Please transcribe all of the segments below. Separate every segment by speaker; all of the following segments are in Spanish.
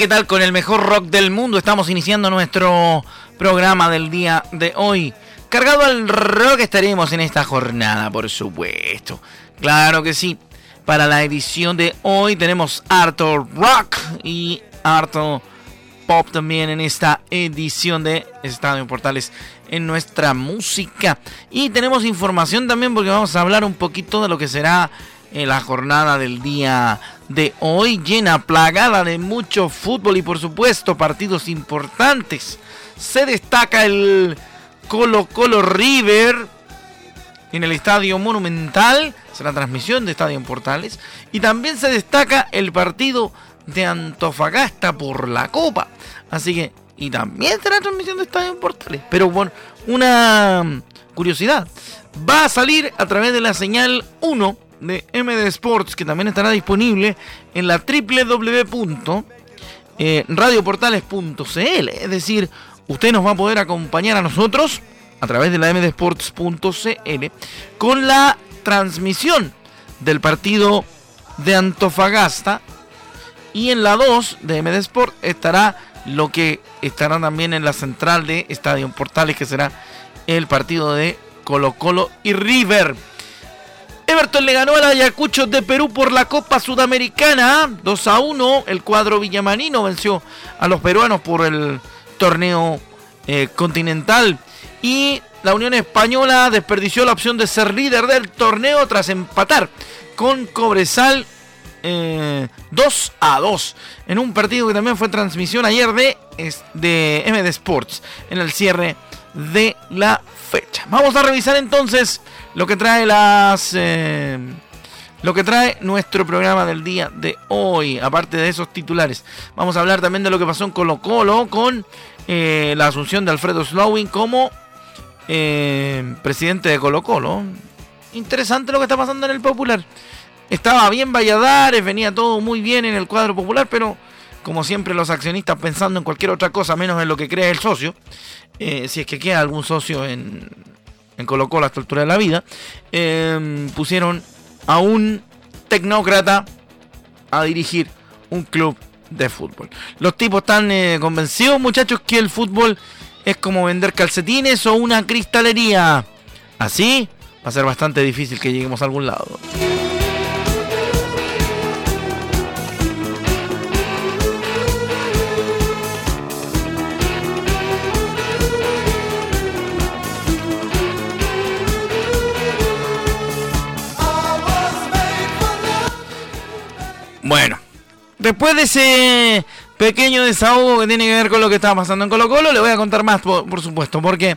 Speaker 1: ¿Qué tal? Con el mejor rock del mundo estamos iniciando nuestro programa del día de hoy. Cargado al rock estaremos en esta jornada, por supuesto. Claro que sí. Para la edición de hoy tenemos Arthur Rock y Arthur Pop también en esta edición de Estadio Portales en nuestra música. Y tenemos información también porque vamos a hablar un poquito de lo que será en la jornada del día de hoy, llena, plagada de mucho fútbol y por supuesto partidos importantes. Se destaca el Colo Colo River en el Estadio Monumental, será transmisión de Estadio en Portales, y también se destaca el partido de Antofagasta por la Copa. Así que, y también será transmisión de Estadio en Portales. Pero bueno, una curiosidad, va a salir a través de la señal 1 de MD Sports, que también estará disponible en la www.radioportales.cl. Es decir, usted nos va a poder acompañar a nosotros a través de la mdsports.cl con la transmisión del partido de Antofagasta. Y en la 2 de MD Sport estará lo que estará también en la central de Estadio Portales, que será el partido de Colo Colo y River. Everton le ganó al Ayacucho de Perú por la Copa Sudamericana. 2 a 1. El cuadro villamanino venció a los peruanos por el torneo eh, continental. Y la Unión Española desperdició la opción de ser líder del torneo tras empatar con Cobresal 2 eh, a 2. En un partido que también fue transmisión ayer de, de MD Sports. En el cierre de la Vamos a revisar entonces lo que trae las eh, lo que trae nuestro programa del día de hoy, aparte de esos titulares. Vamos a hablar también de lo que pasó en Colo Colo con eh, la asunción de Alfredo Slowing como eh, presidente de Colo Colo. Interesante lo que está pasando en el Popular. Estaba bien Valladares, venía todo muy bien en el cuadro popular, pero como siempre los accionistas pensando en cualquier otra cosa menos en lo que cree el socio, si es que queda algún socio en, en Colo Colo a esta altura de la vida, em, pusieron a un tecnócrata a dirigir un club de fútbol. Los tipos están eh, convencidos, muchachos, que el fútbol es como vender calcetines o una cristalería. Así va a ser bastante difícil que lleguemos a algún lado. Después de ese pequeño desahogo que tiene que ver con lo que estaba pasando en Colo Colo, le voy a contar más, por, supuesto, porque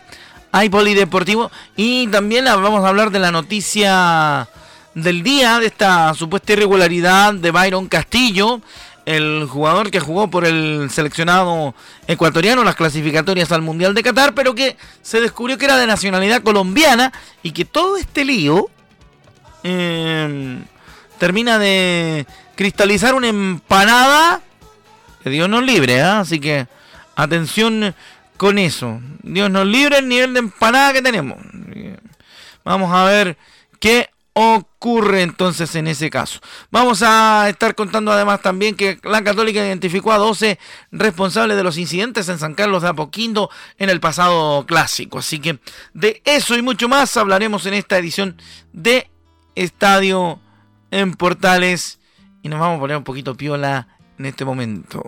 Speaker 1: hay polideportivo y también vamos a hablar de la noticia del día, de esta supuesta irregularidad de Byron Castillo, el jugador que jugó por el seleccionado ecuatoriano las clasificatorias al Mundial de Qatar, pero que se descubrió que era de nacionalidad colombiana y que todo este lío eh, termina de cristalizar una empanada que Dios nos libre, ¿ah? así que atención con eso. Dios nos libre el nivel de empanada que tenemos. Vamos a ver qué ocurre entonces en ese caso. Vamos a estar contando además también que la Católica identificó a 12 responsables de los incidentes en San Carlos de Apoquindo en el pasado clásico. Así que de eso y mucho más hablaremos en esta edición de Estadio en Portales y nos vamos a poner un poquito piola en este momento.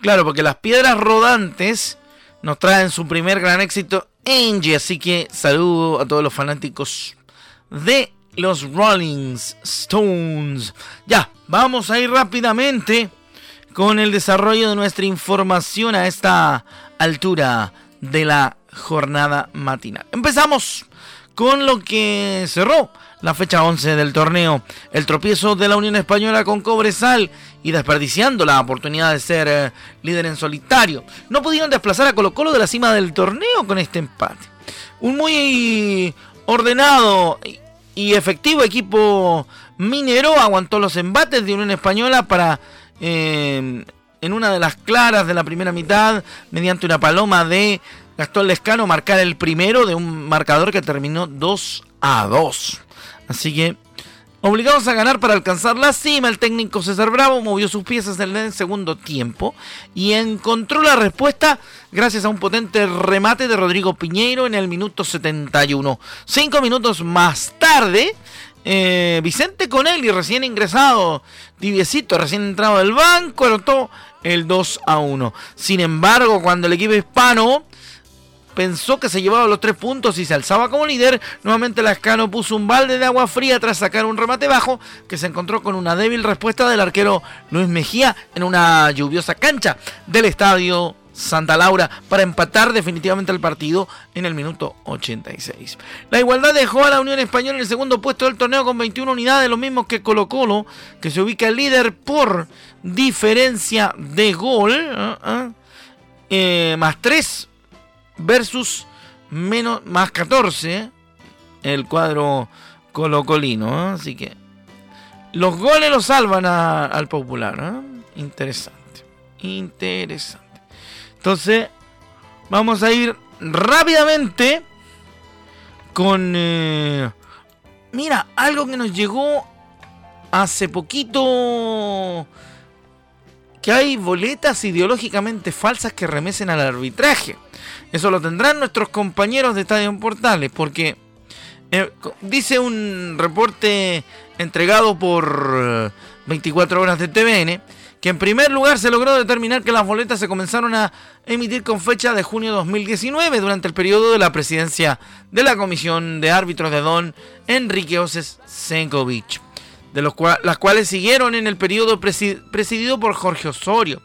Speaker 1: Claro, porque las piedras rodantes nos traen su primer gran éxito, Angie. Así que saludo a todos los fanáticos de los Rolling Stones. Ya, vamos a ir rápidamente con el desarrollo de nuestra información a esta altura de la jornada matinal. Empezamos con lo que cerró la fecha 11 del torneo. El tropiezo de la Unión Española con Cobresal y desperdiciando la oportunidad de ser eh, líder en solitario. No pudieron desplazar a Colo Colo de la cima del torneo con este empate. Un muy ordenado y efectivo equipo minero aguantó los embates de Unión Española para... Eh, en una de las claras de la primera mitad, mediante una paloma de Gastón Lescano, marcar el primero de un marcador que terminó 2 a 2. Así que, obligados a ganar para alcanzar la cima, el técnico César Bravo movió sus piezas en el segundo tiempo y encontró la respuesta gracias a un potente remate de Rodrigo Piñeiro en el minuto 71. Cinco minutos más tarde, eh, Vicente Conelli, recién ingresado, tibiecito, recién entrado del banco, anotó el 2 a 1. Sin embargo, cuando el equipo hispano pensó que se llevaba los tres puntos y se alzaba como líder, nuevamente Lascano puso un balde de agua fría tras sacar un remate bajo que se encontró con una débil respuesta del arquero Luis Mejía en una lluviosa cancha del estadio Santa Laura para empatar definitivamente el partido en el minuto 86. La igualdad dejó a la Unión Española en el segundo puesto del torneo con 21 unidades, lo mismo que Colo Colo, que se ubica líder por diferencia de gol, ¿eh? ¿Eh? Eh, más 3 versus menos, más 14 el cuadro colocolino. Así que los goles los salvan al popular. Interesante. Interesante. Entonces, vamos a ir rápidamente con... Eh, mira, algo que nos llegó hace poquito que hay boletas ideológicamente falsas que remesen al arbitraje. Eso lo tendrán nuestros compañeros de Estadio Portales, porque eh, dice un reporte entregado por 24 horas de TVN que en primer lugar se logró determinar que las boletas se comenzaron a emitir con fecha de junio de 2019 durante el periodo de la presidencia de la Comisión de Árbitros de Don Enrique Oses Senkovic de los las cuales siguieron en el periodo presidido por Jorge Osorio.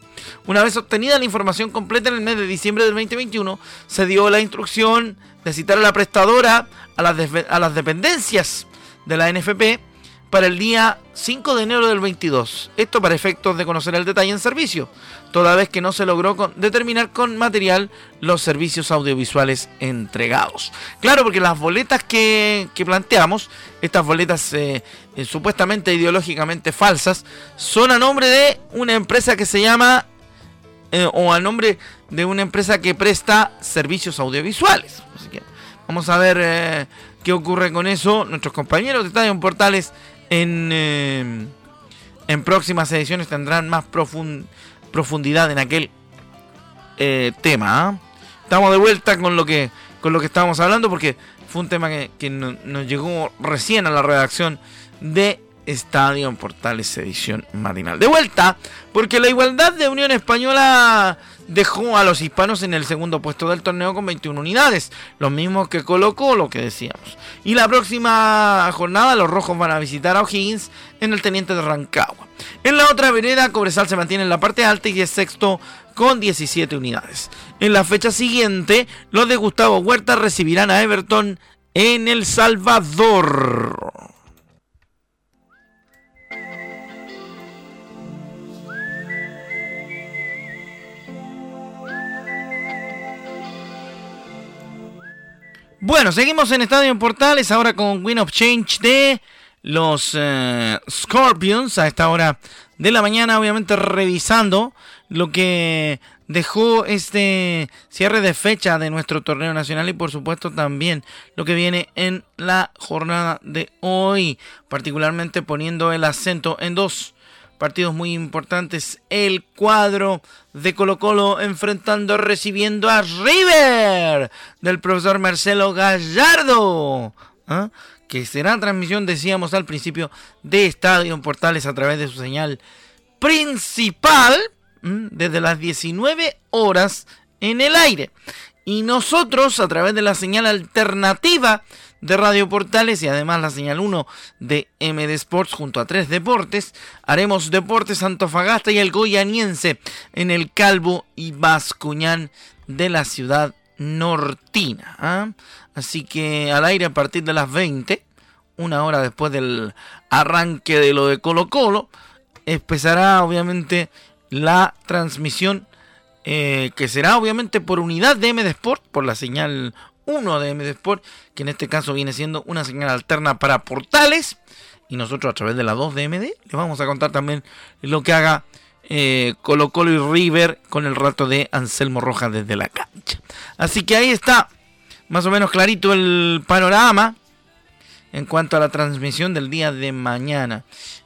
Speaker 1: Una vez obtenida la información completa en el mes de diciembre del 2021, se dio la instrucción de citar a la prestadora a las, a las dependencias de la NFP para el día 5 de enero del 22. Esto para efectos de conocer el detalle en servicio, toda vez que no se logró determinar con material los servicios audiovisuales entregados. Claro, porque las boletas que, planteamos, estas boletas eh, eh, supuestamente ideológicamente falsas, son a nombre de una empresa que se llama, eh, o a nombre de una empresa que presta servicios audiovisuales. Así que vamos a ver qué ocurre con eso. Nuestros compañeros de Estadio Portales en, eh, en próximas ediciones tendrán más profundidad en aquel eh, tema. ¿ah? Estamos de vuelta con lo que con lo que estábamos hablando porque fue un tema que, nos llegó recién a la redacción de Estadio en Portales edición matinal. De vuelta, porque la igualdad de Unión Española dejó a los hispanos en el segundo puesto del torneo con 21 unidades, lo mismo que colocó lo que decíamos. Y la próxima jornada los rojos van a visitar a O'Higgins en el Teniente de Rancagua. En la otra vereda, Cobresal se mantiene en la parte alta y es sexto con 17 unidades. En la fecha siguiente, los de Gustavo Huerta recibirán a Everton en El Salvador. Bueno, seguimos en Estadio Portales ahora con Win of Change de los eh, Scorpions a esta hora de la mañana, obviamente revisando lo que dejó este cierre de fecha de nuestro torneo nacional y por supuesto también lo que viene en la jornada de hoy, particularmente poniendo el acento en dos partidos muy importantes. El cuadro de Colo Colo enfrentando, recibiendo a River del profesor Marcelo Gallardo. ¿ah? Que será transmisión, decíamos al principio, de Estadio Portales a través de su señal principal. desde las 19 horas en el aire. Y nosotros, a través de la señal alternativa de Radio Portales y además la señal 1 de MD Sports junto a tres deportes, haremos Deportes Antofagasta y el Goyaniense en el Calvo y Bascuñán de la ciudad nortina. ¿ah? Así que al aire a partir de las 20, una hora después del arranque de lo de Colo Colo, empezará obviamente la transmisión eh, que será obviamente por unidad de MD Sport, por la señal 1 de MD Sport, que en este caso viene siendo una señal alterna para portales. Y nosotros a través de la 2 de MD les vamos a contar también lo que haga eh, Colo Colo y River con el rato de Anselmo Rojas desde la cancha. Así que ahí está más o menos clarito el panorama en cuanto a la transmisión del día de mañana.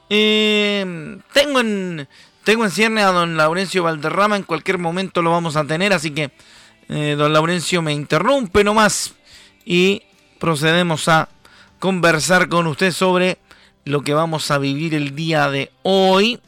Speaker 1: Eh, tengo en tengo en cierne a don Laurencio Valderrama, en cualquier momento lo vamos a tener, así que eh, don Laurencio me interrumpe nomás y procedemos a conversar con usted sobre lo que vamos a vivir el día de hoy,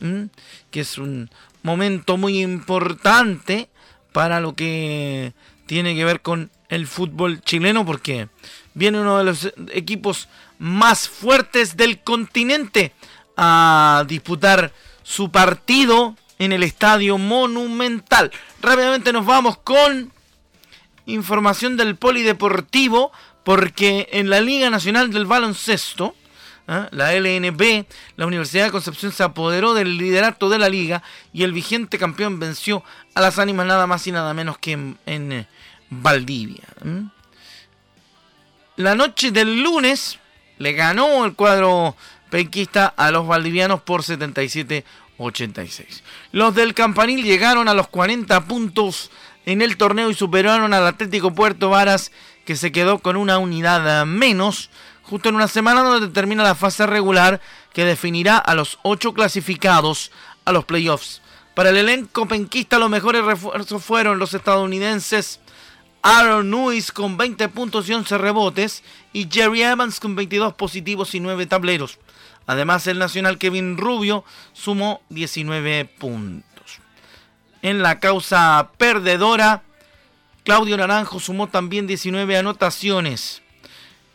Speaker 1: que es un momento muy importante para lo que tiene que ver con el fútbol chileno, porque viene uno de los equipos más fuertes del continente a disputar su partido en el estadio monumental. Rápidamente nos vamos con información del polideportivo, porque en la Liga Nacional del Baloncesto, ¿ah? la LNB, la Universidad de Concepción se apoderó del liderato de la liga y el vigente campeón venció a las ánimas nada más y nada menos que en, eh, Valdivia. La noche del lunes le ganó el cuadro penquista a los valdivianos por 77-86. Los del Campanil llegaron a los 40 puntos en el torneo y superaron al Atlético Puerto Varas que se quedó con una unidad menos justo en una semana donde termina la fase regular que definirá a los ocho clasificados a los playoffs. Para el elenco penquista los mejores refuerzos fueron los estadounidenses Aaron Nuis con 20 puntos y 11 rebotes y Jerry Evans con 22 positivos y 9 tableros. Además el nacional Kevin Rubio sumó 19 puntos. En la causa perdedora, Claudio Naranjo sumó también 19 anotaciones.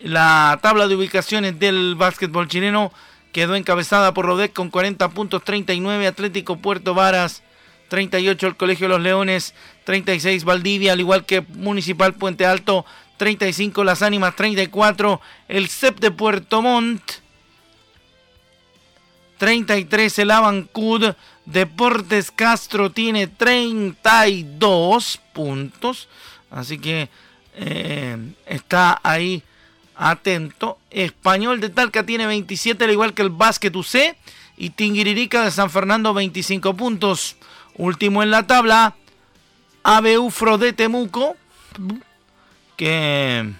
Speaker 1: La tabla de ubicaciones del básquetbol chileno quedó encabezada por Rodec con 40 puntos, 39 Atlético Puerto Varas, 38 el Colegio de los Leones, 36 Valdivia, al igual que Municipal Puente Alto, 35 Las Ánimas, 34 el CEP de Puerto Montt, 33 el Avancud, Deportes Castro tiene 32 puntos, así que eh, está ahí atento. Español de Talca tiene 27, al igual que el Básquet UC. Y Tinguiririca de San Fernando 25 puntos. Último en la tabla, ABU de Temuco, que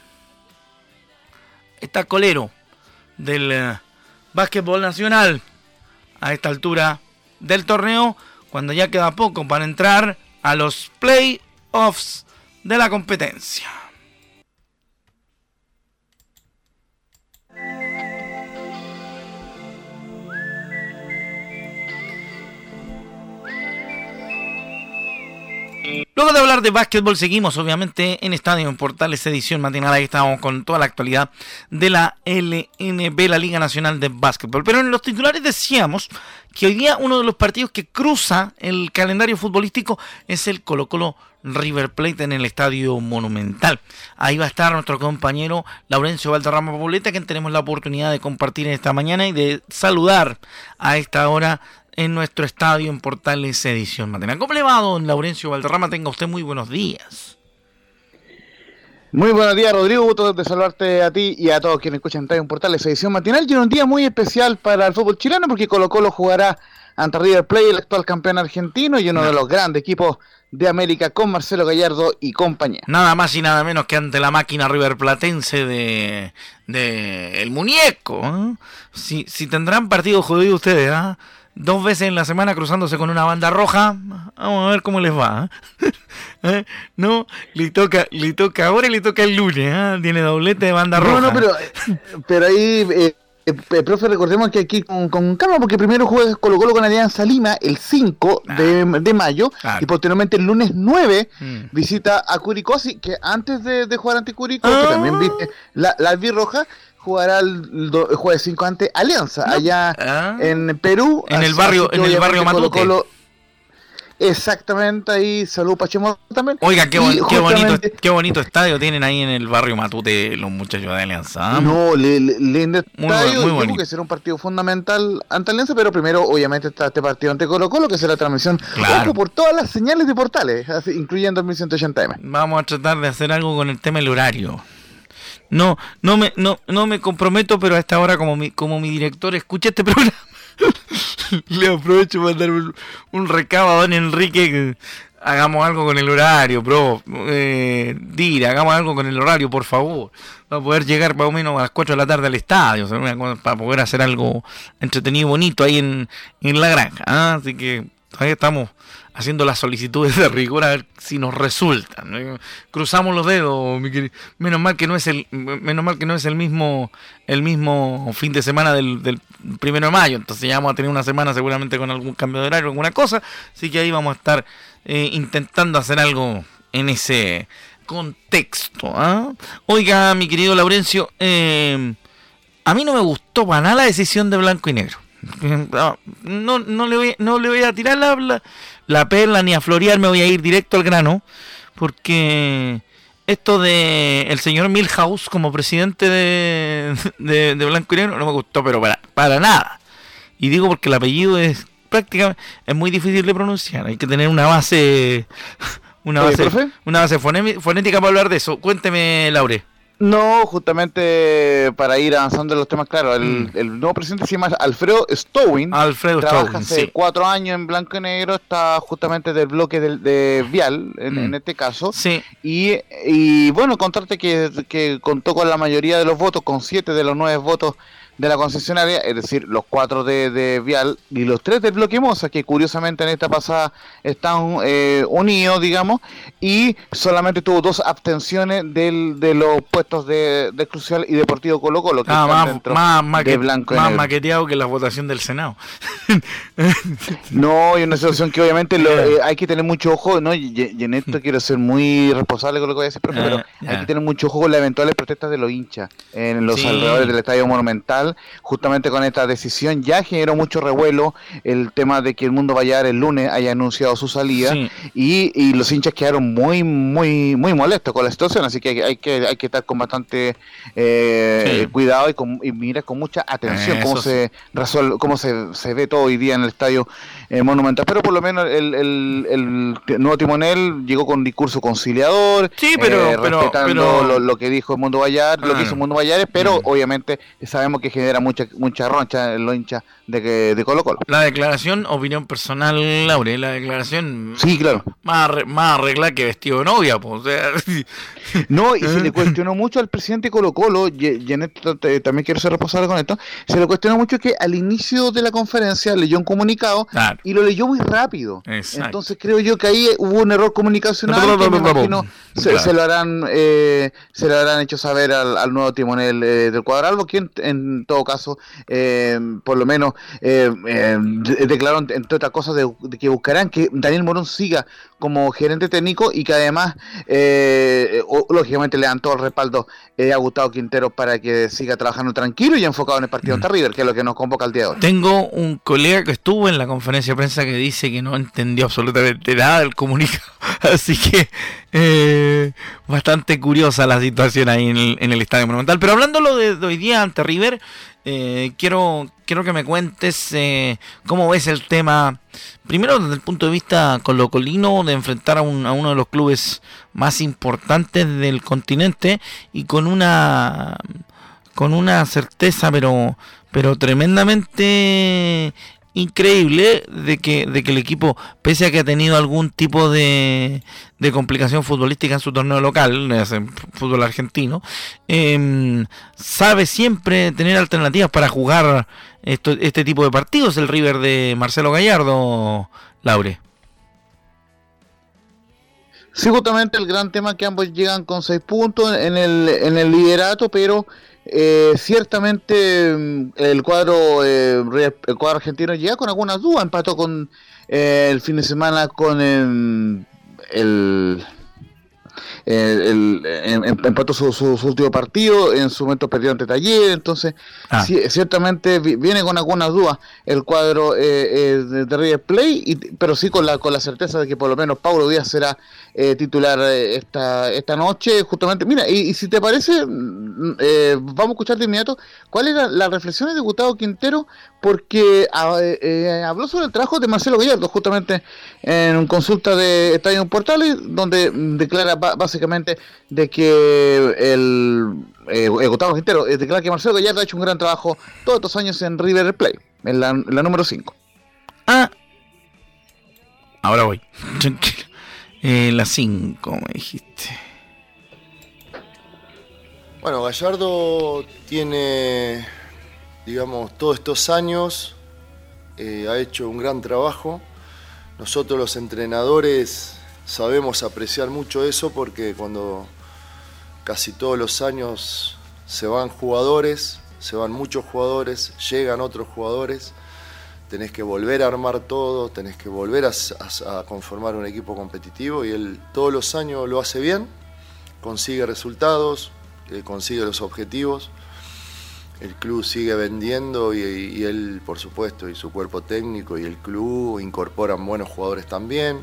Speaker 1: está colero del eh, básquetbol nacional a esta altura del torneo, cuando ya queda poco para entrar a los playoffs de la competencia. Luego de hablar de básquetbol, seguimos obviamente en Estadio en Portales edición matinal. Ahí estamos con toda la actualidad de la LNB, la Liga Nacional de Básquetbol. Pero en los titulares decíamos que hoy día uno de los partidos que cruza el calendario futbolístico es el Colo Colo River Plate en el Estadio Monumental. Ahí va a estar nuestro compañero Laurencio Valderrama Pobleta, que tenemos la oportunidad de compartir esta mañana y de saludar a esta hora en nuestro estadio en Portales Edición Matinal. ¿Cómo le va, don Laurencio Valderrama? Tenga usted muy buenos días.
Speaker 2: Muy buenos días, Rodrigo. Gusto de saludarte a ti y a todos quienes escuchan en Portales Edición Matinal. Y un día muy especial para el fútbol chileno porque Colo Colo jugará ante River Plate, el actual campeón argentino y uno de los grandes equipos de América con Marcelo Gallardo y compañía.
Speaker 1: Nada más y nada menos que ante la máquina River Platense de, de el muñeco. ¿eh? Si, si tendrán partido jodido ustedes, ¿ah? Dos veces en la semana cruzándose con una banda roja. Vamos a ver cómo les va. ¿eh? ¿Eh? No, le toca, le toca ahora y le toca el lunes. ¿eh? Tiene doblete de banda roja.
Speaker 2: No, pero, pero ahí eh, profe, recordemos que aquí con, con calma, porque primero juega Colo Colo con Alianza Lima el 5
Speaker 1: Ah.
Speaker 2: de, de mayo
Speaker 1: Claro.
Speaker 2: y posteriormente el lunes 9
Speaker 1: Mm.
Speaker 2: visita a Curicosi, que antes de, de jugar ante Curicó,
Speaker 1: Ah.
Speaker 2: que también viste la, la albirroja, jugará el, do- el jueves 5 ante Alianza, allá
Speaker 1: Ah.
Speaker 2: en Perú.
Speaker 1: En el barrio- en el barrio Matute.
Speaker 2: Exactamente, ahí salud Pachemo también.
Speaker 1: Oiga, qué,
Speaker 2: Y
Speaker 1: bon- qué bonito, qué bonito estadio tienen ahí en el barrio Matute los muchachos de Alianza. ¿ah?
Speaker 2: No, le, le- lindo
Speaker 1: Muy
Speaker 2: estadio,
Speaker 1: muy
Speaker 2: creo que será un partido fundamental ante Alianza, pero primero obviamente está este partido ante Colo Colo, que será la transmisión
Speaker 1: Claro.
Speaker 2: por todas las señales de portales, incluyendo el 1180M.
Speaker 1: Vamos a tratar de hacer algo con el tema del horario. No, no me, no, no me comprometo, pero a esta hora como mi, como mi director escucha este programa, le aprovecho para dar un, recado a don Enrique que hagamos algo con el horario, bro. Eh, Dira, hagamos algo con el horario, por favor. Para poder llegar más o menos a las 4 de la tarde al estadio, para poder hacer algo entretenido y bonito ahí en, en la granja. ¿ah? Así que todavía estamos haciendo las solicitudes de rigor a ver si nos resultan. Cruzamos los dedos, mi querido. Menos mal que no es el, menos mal que no es el mismo, el mismo fin de semana del, del primero de mayo. Entonces ya vamos a tener una semana seguramente con algún cambio de horario, alguna cosa. Así que ahí vamos a estar eh, intentando hacer algo en ese contexto. ¿ah? Oiga, mi querido Laurencio, eh, a mí no me gustó para nada la decisión de blanco y negro. No, no, le, voy, no le voy a tirar la, la, la perla ni a florear, me voy a ir directo al grano, porque esto de el señor Milhouse como presidente de, de, de Blanco y Negro no me gustó, pero para, para nada. Y digo porque el apellido es prácticamente es muy difícil de pronunciar, hay que tener una base una base, una base fonética para hablar de eso. Cuénteme, Laure.
Speaker 2: No, justamente para ir avanzando en los temas, claro, el,
Speaker 1: Mm.
Speaker 2: el nuevo presidente se llama Alfredo Stowin.
Speaker 1: Alfredo
Speaker 2: Trabaja
Speaker 1: Stone,
Speaker 2: hace
Speaker 1: sí.
Speaker 2: cuatro años en blanco y negro, está justamente del bloque del, de Vial, en,
Speaker 1: Mm.
Speaker 2: en este caso.
Speaker 1: Sí,
Speaker 2: Y, y bueno, contarte que, que contó con la mayoría de los votos, con siete de los nueve votos de la concesionaria, es decir, los cuatro de, de Vial y los tres del bloque Moza, que curiosamente en esta pasada están eh, unidos, digamos, y solamente tuvo dos abstenciones del, de los puestos de, de Crucial y Deportivo Colo Colo, que
Speaker 1: Ah,
Speaker 2: están
Speaker 1: más,
Speaker 2: dentro
Speaker 1: más,
Speaker 2: de blanco
Speaker 1: más maqueteado que la votación del Senado.
Speaker 2: No, y una situación que obviamente lo- eh, hay que tener mucho ojo, ¿no? Y, y en esto quiero ser muy responsable con lo que voy a decir, profe,
Speaker 1: Ah,
Speaker 2: pero hay que tener mucho ojo con las eventuales protestas de los hinchas en los
Speaker 1: Sí.
Speaker 2: alrededores del Estadio Monumental. Justamente con esta decisión ya generó mucho revuelo el tema de que el Mundo Vallar el lunes haya anunciado su salida
Speaker 1: Sí.
Speaker 2: y, y los hinchas quedaron muy, muy, muy molestos con la situación, así que hay, hay que hay que estar con bastante eh,
Speaker 1: Sí.
Speaker 2: cuidado y, con, y mirar con mucha atención cómo
Speaker 1: Eso sí.
Speaker 2: se resuelve, cómo se, se ve todo hoy día en el estadio eh, Monumental. Pero por lo menos el, el, el nuevo timonel llegó con un discurso conciliador,
Speaker 1: Sí, pero-
Speaker 2: eh,
Speaker 1: pero-
Speaker 2: respetando
Speaker 1: pero-
Speaker 2: Lo, lo que dijo el Mundo Vallar, lo
Speaker 1: Ah.
Speaker 2: que hizo el Mundo Vallares, pero
Speaker 1: Mm.
Speaker 2: obviamente sabemos que genera mucha mucha roncha en los hinchas de, que- de Colo Colo.
Speaker 1: La declaración, opinión personal, Laure, la declaración
Speaker 2: Sí, claro.
Speaker 1: más, más arreglada que vestido de novia, pues. O sea,
Speaker 2: No, y se le cuestionó mucho al presidente Colo Colo, y, y en esto te- también quiero ser responsable con esto, se le cuestionó mucho que al inicio de la conferencia leyó un comunicado
Speaker 1: Claro.
Speaker 2: y lo leyó muy rápido.
Speaker 1: Exacto.
Speaker 2: Entonces creo yo que ahí hubo un error comunicacional que me imagino se,
Speaker 1: Claro.
Speaker 2: se lo harán eh, se lo habrán hecho saber al, al nuevo timonel eh, del Cuadralbo, quien en todo caso, eh, por lo menos, eh, eh, de- declaró entre otras cosas de, de que buscarán que Daniel Morón siga como gerente técnico y que además, eh, o- lógicamente, le dan todo el respaldo a Gustavo Quintero para que siga trabajando tranquilo y enfocado en el partido ante River, que es lo que nos convoca el día de hoy.
Speaker 1: Tengo un colega que estuvo en la conferencia de prensa que dice que no entendió absolutamente nada del comunicado. Así que bastante curiosa la situación ahí en el, en el Estadio Monumental. Pero hablándolo de, de hoy día ante River, eh, quiero, quiero que me cuentes eh, cómo ves el tema, primero desde el punto de vista colocolino, de enfrentar a, un- a uno de los clubes más importantes del continente y con una con una certeza pero pero tremendamente increíble de que, de que el equipo, pese a que ha tenido algún tipo de, de complicación futbolística en su torneo local, es en fútbol argentino, em, sabe siempre tener alternativas para jugar este tipo de partidos, el River de Marcelo Gallardo, Laure.
Speaker 2: Sí, justamente el gran tema que ambos llegan con seis puntos en el, en el liderato, pero eh, ciertamente mm, el cuadro, eh, el cuadro argentino llega con algunas dudas, empató con eh, el fin de semana con em, el el, em, em, empató su, último partido, en su momento perdió ante Taller, entonces ah. ciertamente viene con algunas dudas el cuadro eh, eh, de, River Play, pero sí con la, con la certeza de que por lo menos Paulo Díaz será eh, titular esta, esta noche, justamente. Mira, y, si te parece, mm, vamos a escuchar de inmediato cuál era la reflexión de Gustavo Quintero, porque ah, habló sobre el trabajo de Marcelo Gallardo, justamente en consulta de Estadio Portales, donde declara básicamente de que el, eh, Gustavo Quintero eh, declara que Marcelo Gallardo ha hecho un gran trabajo todos estos años en River Plate, en la, número 5.
Speaker 1: Ah, ahora voy. Eh, la 5, me dijiste.
Speaker 3: Bueno, Gallardo tiene, digamos, todos estos años, eh, ha hecho un gran trabajo. Nosotros los entrenadores sabemos apreciar mucho eso porque cuando casi todos los años se van jugadores, se van muchos jugadores, llegan otros jugadores, tenés que volver a armar todo, tenés que volver a, conformar un equipo competitivo y él todos los años lo hace bien, consigue resultados, eh, consigue los objetivos, el club sigue vendiendo y, y él por supuesto y su cuerpo técnico y el club incorporan buenos jugadores también,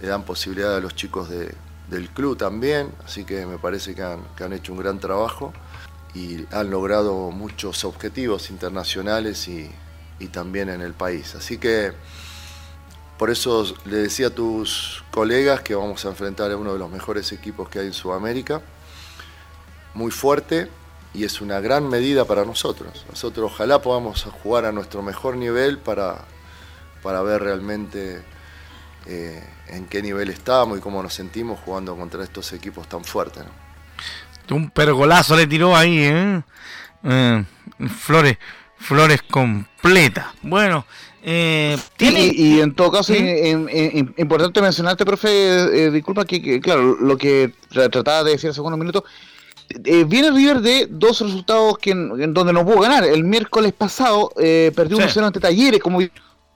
Speaker 3: le dan posibilidad a los chicos del club también, así que me parece que han, hecho un gran trabajo y han logrado muchos objetivos internacionales y, también en el país. Así que por eso le decía a tus colegas que vamos a enfrentar a uno de los mejores equipos que hay en Sudamérica, muy fuerte y es una gran medida para nosotros. Nosotros ojalá podamos jugar a nuestro mejor nivel para, para ver realmente eh, en qué nivel estamos y cómo nos sentimos jugando contra estos equipos tan fuertes.
Speaker 1: Un pergolazo le tiró ahí, ¿eh? Eh, flores, flores completas. Bueno,
Speaker 2: y, en todo caso, importante mencionarte, profe, disculpa que, claro, lo que trataba de decir hace unos minutos, viene River de dos resultados que en, donde no pudo ganar. El miércoles pasado perdió un 0 ante Talleres, como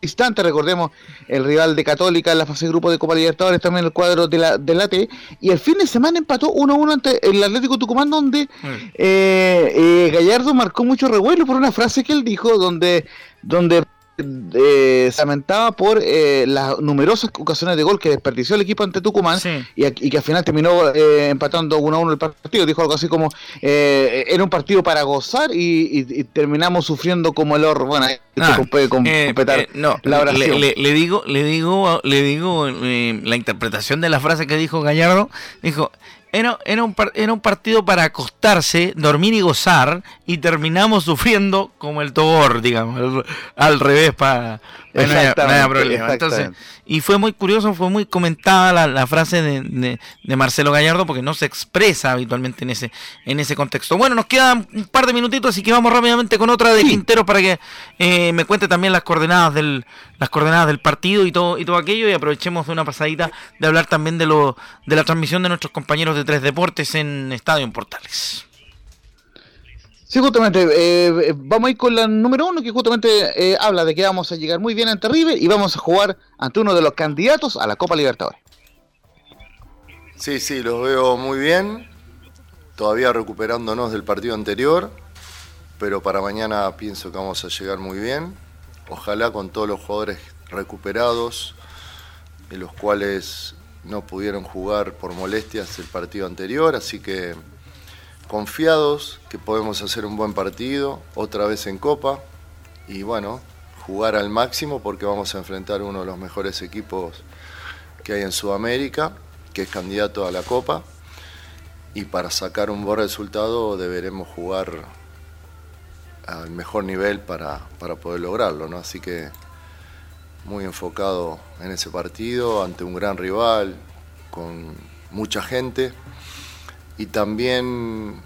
Speaker 2: instante, recordemos el rival de Católica en la fase de grupo de Copa Libertadores, también el cuadro de la, de la T, y el fin de semana empató 1-1 ante el Atlético Tucumán, donde eh, eh, Gallardo marcó mucho revuelo por una frase que él dijo, donde, donde eh, se lamentaba por eh, las numerosas ocasiones de gol que desperdició el equipo ante Tucumán y, que al final terminó eh, empatando 1 a 1 el partido. Dijo algo así como: eh, era un partido para gozar y, terminamos sufriendo como el horror. Bueno,
Speaker 1: ah, puede completar no, la Le, le, digo, le digo, le digo la interpretación de la frase que dijo Gallardo. Dijo: era, era, un, era un partido para acostarse, dormir y gozar, y terminamos sufriendo como el Tobor, digamos, al, revés, para, no problema. Entonces, y fue muy curioso, fue muy comentada la, frase de, Marcelo Gallardo, porque no se expresa habitualmente en ese, en ese contexto. Bueno, nos quedan un par de minutitos, así que vamos rápidamente con otra de Quintero para que eh, me cuente también las coordenadas del, las coordenadas del partido y todo, y todo aquello, y aprovechemos de una pasadita de hablar también de lo, de la transmisión de nuestros compañeros de Tres Deportes en Estadio en Portales.
Speaker 2: Sí, justamente, eh, vamos a ir con la número uno, que justamente eh, habla de que vamos a llegar muy bien ante River y vamos a jugar ante uno de los candidatos a la Copa Libertadores.
Speaker 3: Sí, sí, los veo muy bien, todavía recuperándonos del partido anterior, pero para mañana pienso que vamos a llegar muy bien. Ojalá con todos los jugadores recuperados, de los cuales no pudieron jugar por molestias el partido anterior, así que confiados que podemos hacer un buen partido, otra vez en Copa, y bueno, jugar al máximo porque vamos a enfrentar uno de los mejores equipos que hay en Sudamérica, que es candidato a la Copa, y para sacar un buen resultado deberemos jugar al mejor nivel para, poder lograrlo, ¿no? Así que muy enfocado en ese partido, ante un gran rival, con mucha gente y también,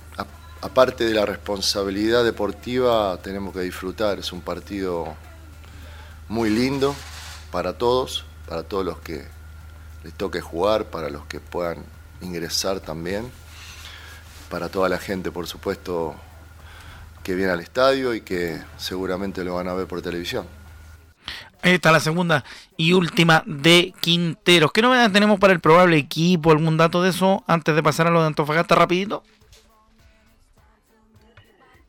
Speaker 3: aparte de la responsabilidad deportiva, tenemos que disfrutar. Es un partido muy lindo para todos, para todos los que les toque jugar, para los que puedan ingresar también, para toda la gente, por supuesto, que viene al estadio y que seguramente lo van a ver por televisión.
Speaker 1: Esta es la segunda y última de Quinteros. ¿Qué novedades tenemos para el probable equipo? ¿Algún dato de eso antes de pasar a lo de Antofagasta rapidito?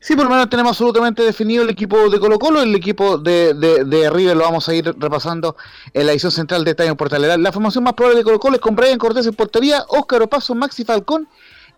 Speaker 2: Sí, por lo menos tenemos absolutamente definido el equipo de Colo Colo, el equipo de, de, River lo vamos a ir repasando en la edición central de Estadio Portalera. La formación más probable de Colo Colo es con Brian Cortés en portería, Óscar Opaso, Maxi Falcón,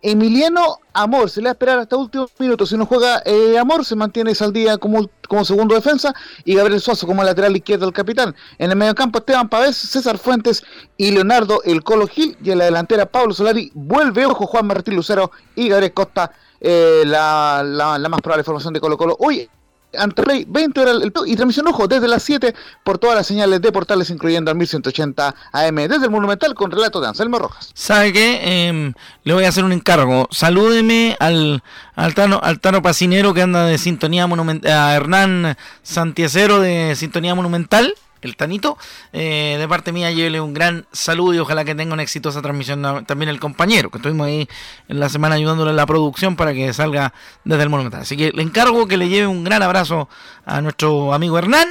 Speaker 2: Emiliano Amor, se le va a esperar hasta último minuto. Si no juega eh, Amor, se mantiene Saldía como, como segundo defensa y Gabriel Suazo como lateral izquierdo del capitán. En el mediocampo Esteban Pavés, César Fuentes y Leonardo El Colo Gil. Y en la delantera Pablo Solari, vuelve ojo Juan Martín Lucero y Gabriel Costa eh, la, la, más probable formación de Colo Colo. Hoy ante Rey, 20 horas el, y transmisión ojo desde las 7 por todas las señales de portales, incluyendo al 1180 AM desde el Monumental con relato de Anselmo Rojas.
Speaker 1: ¿Sabe qué? Em, le voy a hacer un encargo. Salúdeme al, al, Tano, al Tano Pacinero que anda de Sintonía Monumental, a Hernán Santiacero de Sintonía Monumental el Tanito. Eh, de parte mía, llévele un gran saludo y ojalá que tenga una exitosa transmisión también el compañero, que estuvimos ahí en la semana ayudándole en la producción para que salga desde el Monumental. Así que le encargo que le lleve un gran abrazo a nuestro amigo Hernán,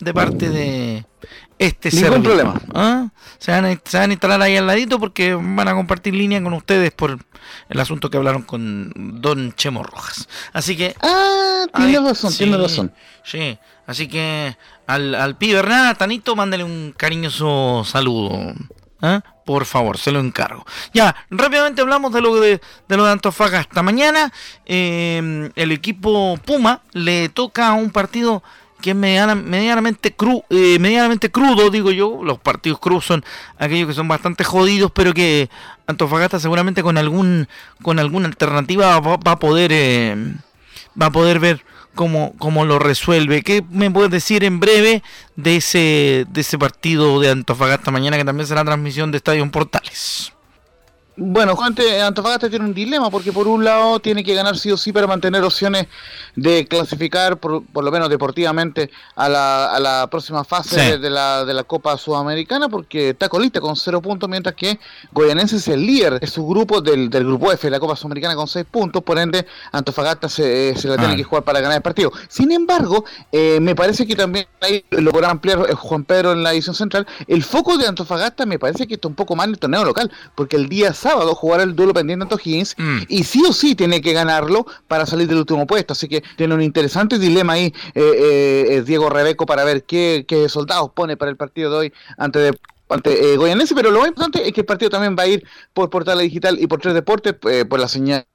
Speaker 1: de parte de este
Speaker 2: Ningún problema.
Speaker 1: ¿Ah? Se, van a, se van a instalar ahí al ladito porque van a compartir línea con ustedes por el asunto que hablaron con Don Chemo Rojas. Así que.
Speaker 2: Ah, tiene razón, tiene razón.
Speaker 1: Sí, así que al, al pibe Hernán, Tanito, mándale un cariñoso saludo. ¿eh? Por favor, se lo encargo. Ya, rápidamente hablamos de lo de, de lo de Antofagasta. Mañana eh, el equipo Puma le toca un partido que es medianamente, cru, eh, medianamente crudo, digo yo. Los partidos crudos son aquellos que son bastante jodidos, pero que Antofagasta seguramente con algún con alguna alternativa va, a poder va a poder ver cómo, cómo lo resuelve. ¿Qué me puedes decir en breve de ese, de ese partido de Antofagasta mañana que también será transmisión de Estadio Portales?
Speaker 2: Bueno, Juan, Antofagasta tiene un dilema porque por un lado tiene que ganar sí o sí para mantener opciones de clasificar por, lo menos deportivamente a la, a la próxima fase de, la, de la Copa Sudamericana porque está colista con cero puntos mientras que Goyanense es el líder de su grupo del, del grupo F de la Copa Sudamericana con seis puntos, por ende Antofagasta se, se la tiene ah. que jugar para ganar el partido. Sin embargo, eh, me parece que también ahí lo podrá ampliar eh, Juan Pedro en la edición central, el foco de Antofagasta me parece que está un poco más en el torneo local porque el día sábado jugar el duelo pendiente ante O'Higgins mm. y sí o sí tiene que ganarlo para salir del último puesto. Así que tiene un interesante dilema ahí eh, eh, Diego Rebeco para ver qué, qué, soldados pone para el partido de hoy ante de, ante eh, Goyanense, pero lo más importante es que el partido también va a ir por Portal Digital y por Tres Deportes, por la señal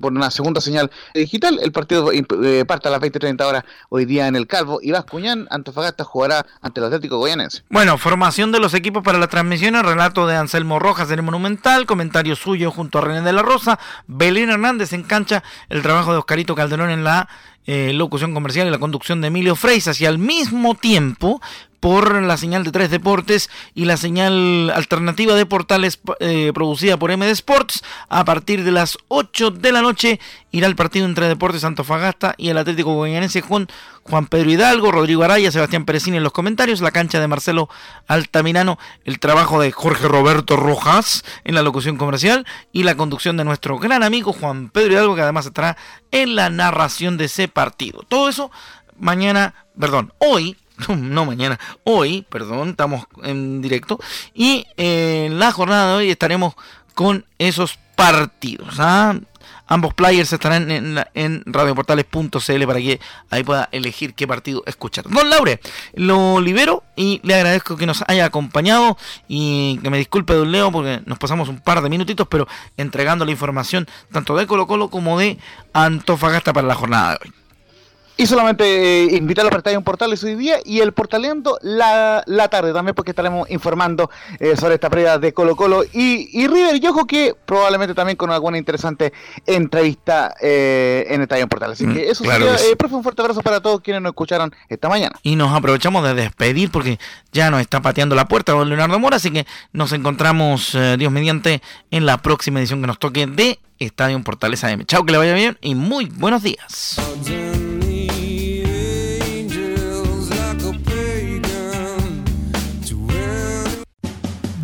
Speaker 2: por una segunda señal digital. El partido eh, parte a las 20-30 horas hoy día en el Calvo. Y Vascuñán, Antofagasta jugará ante el Atlético Goyanense.
Speaker 1: Bueno, formación de los equipos para la transmisión, el relato de Anselmo Rojas en el Monumental, comentario suyo junto a René de la Rosa, Belén Hernández en cancha, el trabajo de Oscarito Calderón en la eh, locución comercial y la conducción de Emilio Freisas y al mismo tiempo por la señal de Tres Deportes y la señal alternativa de portales eh, producida por MD Sports. A partir de las 8 de la noche irá el partido entre Deportes Antofagasta y el Atlético Goyanense con Juan Pedro Hidalgo, Rodrigo Araya, Sebastián Perecini en los comentarios, la cancha de Marcelo Altamirano, el trabajo de Jorge Roberto Rojas en la locución comercial y la conducción de nuestro gran amigo Juan Pedro Hidalgo que además estará en la narración de ese partido. Todo eso mañana, perdón, hoy no mañana, hoy, perdón, estamos en directo. Y eh, en la jornada de hoy estaremos con esos partidos. ¿ah? Ambos players estarán en, en radioportales.cl para que ahí pueda elegir qué partido escuchar. Don Laure, lo libero y le agradezco que nos haya acompañado y que me disculpe, don Leo, porque nos pasamos un par de minutitos, pero entregando la información tanto de Colo Colo como de Antofagasta para la jornada de hoy.
Speaker 2: Y solamente eh, invitarlos a un portal hoy día y el portaleando la, la tarde también porque estaremos informando eh, sobre esta previa de Colo Colo y, y River y ojo que probablemente también con alguna interesante entrevista eh, en Estadio Portal. Así mm, que eso sería, eh, profe, un fuerte abrazo para todos quienes nos escucharon esta mañana.
Speaker 1: Y nos aprovechamos de despedir porque ya nos está pateando la puerta don Leonardo Mora, así que nos encontramos, Dios mediante, en la próxima edición que nos toque de Estadio Portales AM. Chao, que le vaya bien y muy buenos días.